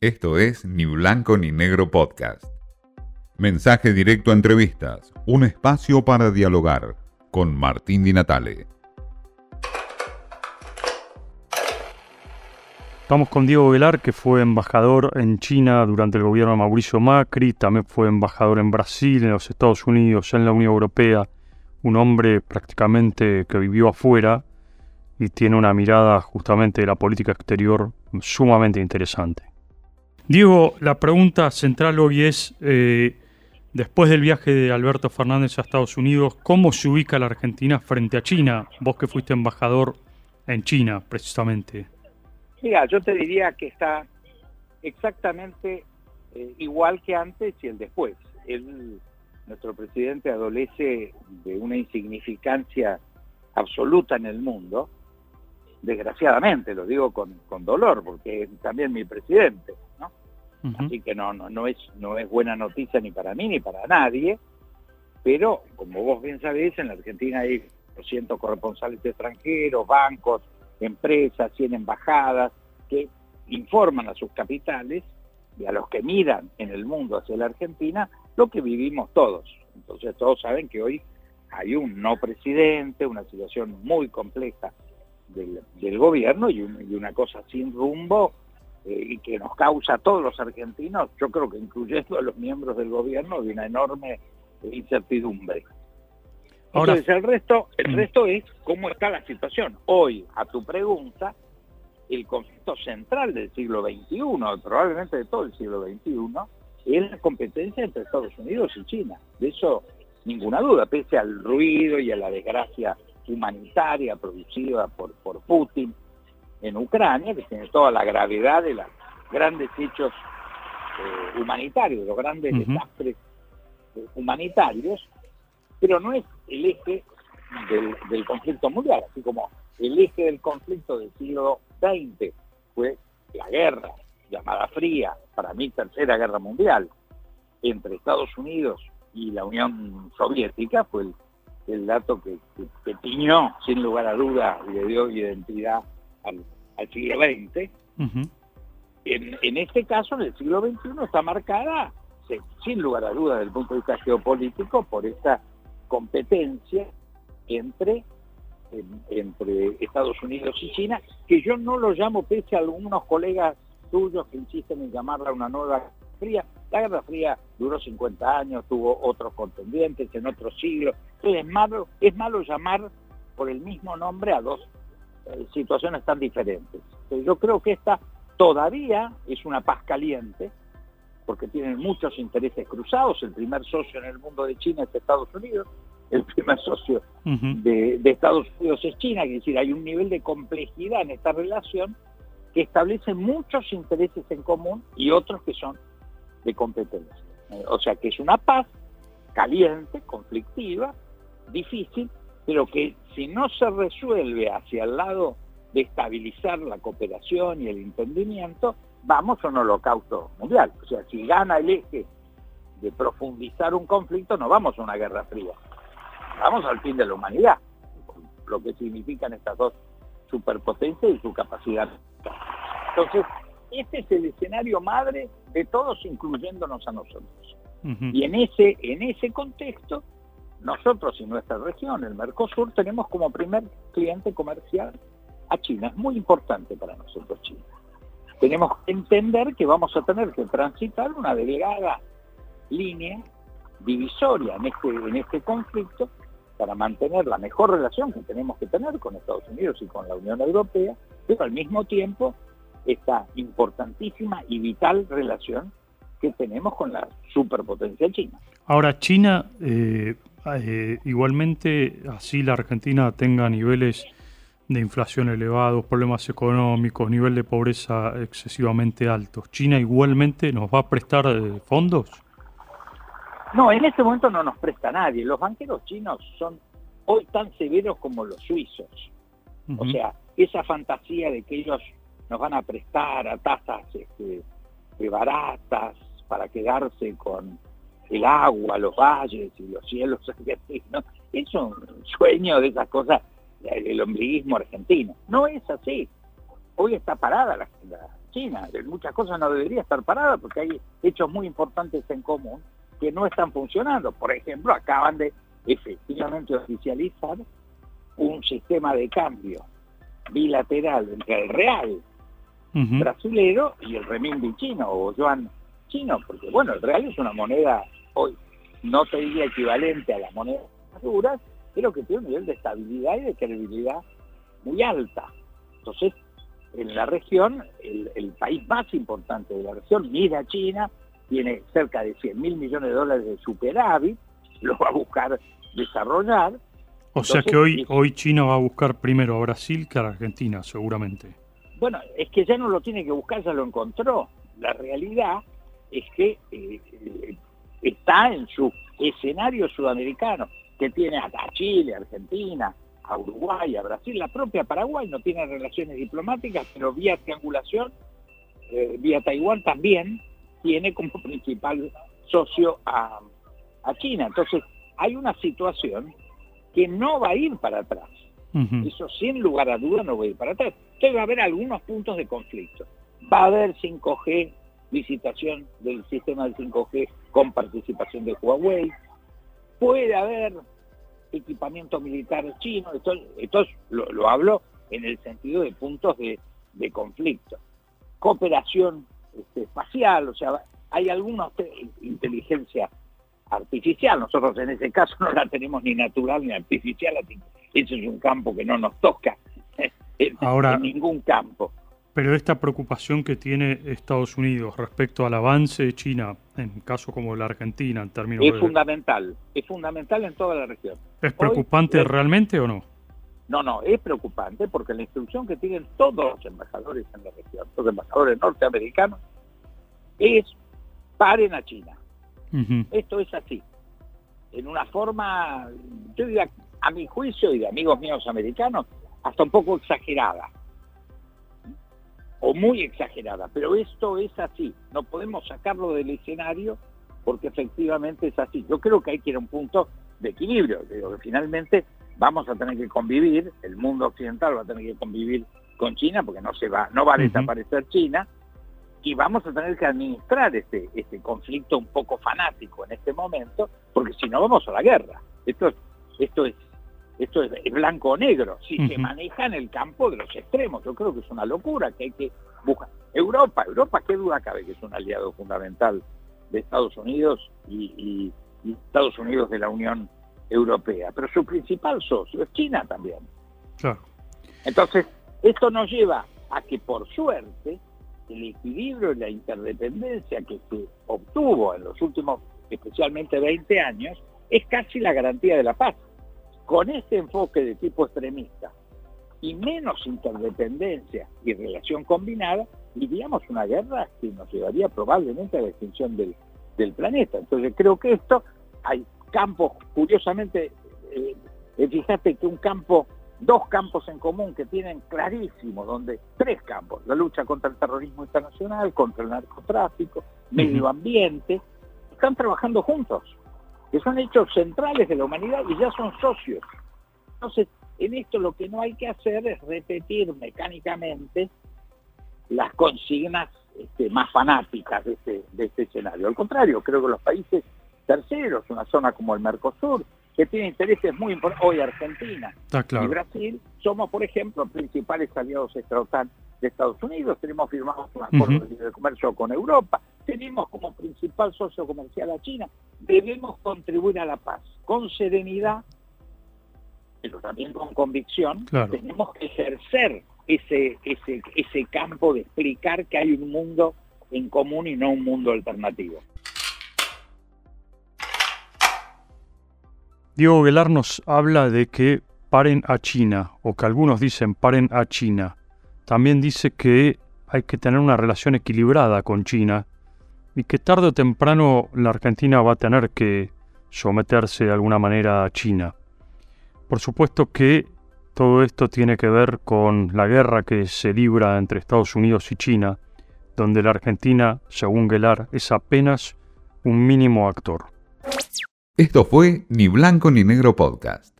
Esto es Ni Blanco ni Negro Podcast. Mensaje directo a entrevistas, un espacio para dialogar con Martín Di Natale. Estamos con Diego Velar, que fue embajador en China durante el gobierno de Mauricio Macri, también fue embajador en Brasil, en los Estados Unidos, en la Unión Europea, un hombre prácticamente que vivió afuera y tiene una mirada justamente de la política exterior sumamente interesante. Diego, la pregunta central hoy es, eh, después del viaje de Alberto Fernández a Estados Unidos, ¿cómo se ubica la Argentina frente a China? Vos que fuiste embajador en China, precisamente. Mira, yo te diría que está exactamente eh, igual que antes y el después. nuestro presidente adolece de una insignificancia absoluta en el mundo, desgraciadamente, lo digo con, dolor, porque es también mi presidente, ¿no? Así que no, no, no, es, no es buena noticia ni para mí ni para nadie, pero como vos bien sabés, en la Argentina hay 200 corresponsales extranjeros, bancos, empresas, 100 embajadas que informan a sus capitales y a los que miran en el mundo hacia la Argentina lo que vivimos todos. Entonces todos saben que hoy hay un no presidente, una situación muy compleja del, gobierno y, una cosa sin rumbo eh, y que nos causa a todos los argentinos, yo creo que incluyendo a los miembros del gobierno, de una enorme incertidumbre. Entonces el resto, el resto es cómo está la situación. Hoy, a tu pregunta, el conflicto central del siglo XXI, probablemente de todo el siglo XXI, es la competencia entre Estados Unidos y China. De eso ninguna duda, pese al ruido y a la desgracia humanitaria producida por, por Putin en Ucrania, que tiene toda la gravedad de los grandes hechos eh, humanitarios, los grandes desastres eh, humanitarios, pero no es el eje del, conflicto mundial, así como el eje del conflicto del siglo XX fue la guerra llamada fría, para mí tercera guerra mundial, entre Estados Unidos y la Unión Soviética, fue el, dato que, que, tiñó sin lugar a duda y le dio identidad al, siglo XX. en, en este caso, en el siglo XXI, está marcada, sin lugar a duda, desde el punto de vista geopolítico, por esta competencia entre, entre Estados Unidos y China, que yo no lo llamo, pese a algunos colegas suyos que insisten en llamarla una nueva Fría. La Guerra Fría duró 50 años, tuvo otros contendientes en otros siglos. Entonces es malo, es malo llamar por el mismo nombre a dos eh, situaciones tan diferentes. yo creo que esta todavía es una paz caliente, porque tienen muchos intereses cruzados. El primer socio en el mundo de China es Estados Unidos, el primer socio de, Estados Unidos es China, es decir, hay un nivel de complejidad en esta relación que establece muchos intereses en común y otros que son de competencia. Eh, o sea que es una paz caliente, conflictiva, difícil, pero que si no se resuelve hacia el lado de estabilizar la cooperación y el entendimiento, vamos a un holocausto mundial. O sea, si gana el eje de profundizar un conflicto, no vamos a una guerra fría. Vamos al fin de la humanidad, lo que significan estas dos superpotencias y su capacidad. Entonces, este es el escenario madre de todos, incluyéndonos a nosotros. Y en ese, en ese contexto, nosotros y nuestra región, el Mercosur, tenemos como primer cliente comercial a China. Es muy importante para nosotros China tenemos que entender que vamos a tener que transitar una delgada línea divisoria en este, en este conflicto para mantener la mejor relación que tenemos que tener con Estados Unidos y con la Unión Europea, pero al mismo tiempo esta importantísima y vital relación que tenemos con la superpotencia china. Ahora, China, eh, eh, igualmente, así la Argentina tenga niveles de inflación elevados, problemas económicos, nivel de pobreza excesivamente alto. ¿China igualmente nos va a prestar eh, fondos? No, en este momento no nos presta nadie. Los banqueros chinos son hoy tan severos como los suizos. O sea, esa fantasía de que ellos nos van a prestar a tasas este, baratas para quedarse con el agua, los valles y los cielos argentinos, es un sueño de esas cosas el ombliguismo argentino. No es así. Hoy está parada la, China. Muchas cosas no debería estar parada porque hay hechos muy importantes en común que no están funcionando. Por ejemplo, acaban de efectivamente oficializar un sistema de cambio bilateral entre el real brasilero y el renminbi chino o yuan chino, porque bueno, el real es una moneda hoy, no te diría equivalente a las monedas duras, pero que tiene un nivel de estabilidad y de credibilidad muy alta. Entonces, en la región, el, país más importante de la región, mira China, tiene cerca de 100 mil millones de dólares de superávit, lo va a buscar desarrollar. O sea que hoy, hoy China va a buscar primero a Brasil que a Argentina, seguramente. Bueno, es que ya no lo tiene que buscar, ya lo encontró. La realidad es que eh, eh, está en su escenario sudamericano, que tiene a Chile, Argentina, a Uruguay, a Brasil, la propia Paraguay no tiene relaciones diplomáticas, pero vía triangulación, eh, vía Taiwán también tiene como principal socio a, China. Entonces, hay una situación que no va a ir para atrás. Eso sin lugar a duda no va a ir para atrás. Entonces va a haber algunos puntos de conflicto. Va a haber 5G, licitación del sistema del 5G con participación de Huawei. Puede haber equipamiento militar chino, esto, esto lo, hablo en el sentido de puntos de, conflicto. Cooperación este, espacial, o sea, hay alguna inteligencia artificial, nosotros en ese caso no la tenemos ni natural ni artificial, ese es un campo que no nos toca en ningún campo. Pero esta preocupación que tiene Estados Unidos respecto al avance de China, en caso como la Argentina, en términos es fundamental, es fundamental en toda la región. ¿Es preocupante realmente o no? No, no, es preocupante porque la instrucción que tienen todos los embajadores en la región, los embajadores norteamericanos, es paren a China. Esto es así. En una forma, yo diría, a mi juicio y de amigos míos americanos, hasta un poco exagerada o muy exagerada, pero esto es así, no podemos sacarlo del escenario porque efectivamente es así. Yo creo que hay que ir a un punto de equilibrio, digo que finalmente vamos a tener que convivir, el mundo occidental va a tener que convivir con China porque no se va, no va a desaparecer China y vamos a tener que administrar este, este conflicto un poco fanático en este momento, porque si no vamos a la guerra. Esto, esto es esto es, blanco o negro, si se maneja en el campo de los extremos. Yo creo que es una locura que hay que buscar. Europa, Europa, qué duda cabe que es un aliado fundamental de Estados Unidos y, Estados Unidos de la Unión Europea, pero su principal socio es China también. Entonces, esto nos lleva a que por suerte el equilibrio y la interdependencia que se obtuvo en los últimos especialmente 20 años es casi la garantía de la paz con este enfoque de tipo extremista y menos interdependencia y relación combinada, iríamos una guerra que nos llevaría probablemente a la extinción del, planeta. Entonces creo que esto, hay campos, curiosamente, eh, eh, fíjate que un campo, dos campos en común que tienen clarísimo, donde tres campos, la lucha contra el terrorismo internacional, contra el narcotráfico, medio ambiente, están trabajando juntos que son hechos centrales de la humanidad y ya son socios. Entonces, en esto lo que no hay que hacer es repetir mecánicamente las consignas este, más fanáticas de este, de este escenario. Al contrario, creo que los países terceros, una zona como el Mercosur, que tiene intereses muy importantes, hoy Argentina y Brasil, somos, por ejemplo, principales aliados de Estados Unidos, tenemos firmado un acuerdo de comercio con Europa, tenemos como principal socio comercial a China, debemos contribuir a la paz con serenidad, pero también con convicción, tenemos que ejercer ese, ese, ese campo de explicar que hay un mundo en común y no un mundo alternativo. Diego Velar nos habla de que paren a China, o que algunos dicen paren a China. También dice que hay que tener una relación equilibrada con China y que tarde o temprano la Argentina va a tener que someterse de alguna manera a China. Por supuesto que todo esto tiene que ver con la guerra que se libra entre Estados Unidos y China, donde la Argentina, según Gelar, es apenas un mínimo actor. Esto fue Ni Blanco ni Negro Podcast.